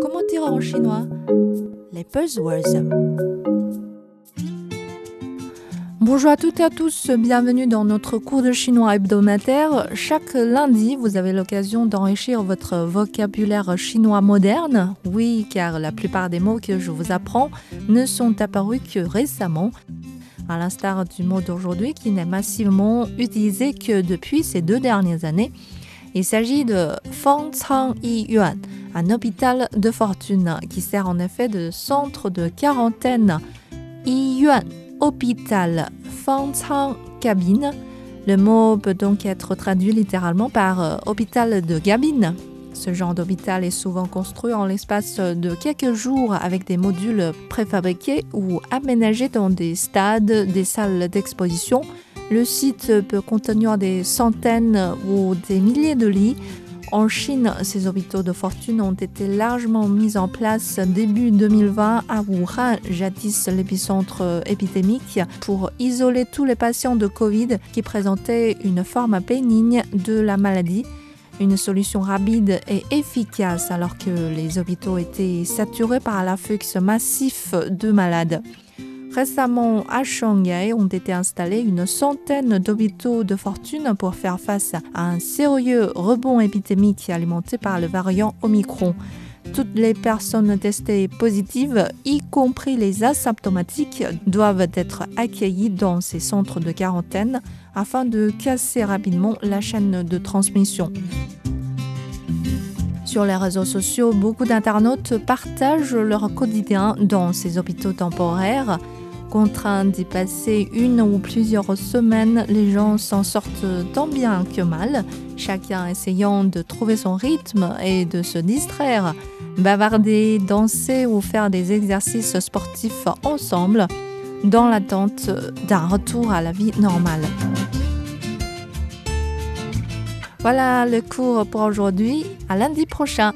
comment dire en chinois Les buzzwords. Bonjour à toutes et à tous, bienvenue dans notre cours de chinois hebdomadaire. Chaque lundi, vous avez l'occasion d'enrichir votre vocabulaire chinois moderne. Oui, car la plupart des mots que je vous apprends ne sont apparus que récemment à l'instar du mot d'aujourd'hui qui n'est massivement utilisé que depuis ces deux dernières années. Il s'agit de Fangcang Yuan, un hôpital de fortune qui sert en effet de centre de quarantaine. Yuan, hôpital, Fangcang, cabine. Le mot peut donc être traduit littéralement par euh, hôpital de cabine. Ce genre d'hôpital est souvent construit en l'espace de quelques jours avec des modules préfabriqués ou aménagés dans des stades, des salles d'exposition. Le site peut contenir des centaines ou des milliers de lits. En Chine, ces hôpitaux de fortune ont été largement mis en place début 2020 à Wuhan, jadis l'épicentre épidémique, pour isoler tous les patients de Covid qui présentaient une forme bénigne de la maladie une solution rapide et efficace alors que les hôpitaux étaient saturés par l'afflux massif de malades. Récemment, à Shanghai, ont été installés une centaine d'hôpitaux de fortune pour faire face à un sérieux rebond épidémique alimenté par le variant Omicron. Toutes les personnes testées positives, y compris les asymptomatiques, doivent être accueillies dans ces centres de quarantaine afin de casser rapidement la chaîne de transmission. Sur les réseaux sociaux, beaucoup d'internautes partagent leur quotidien dans ces hôpitaux temporaires. Contraints d'y passer une ou plusieurs semaines, les gens s'en sortent tant bien que mal, chacun essayant de trouver son rythme et de se distraire, bavarder, danser ou faire des exercices sportifs ensemble dans l'attente d'un retour à la vie normale. Voilà le cours pour aujourd'hui. À lundi prochain.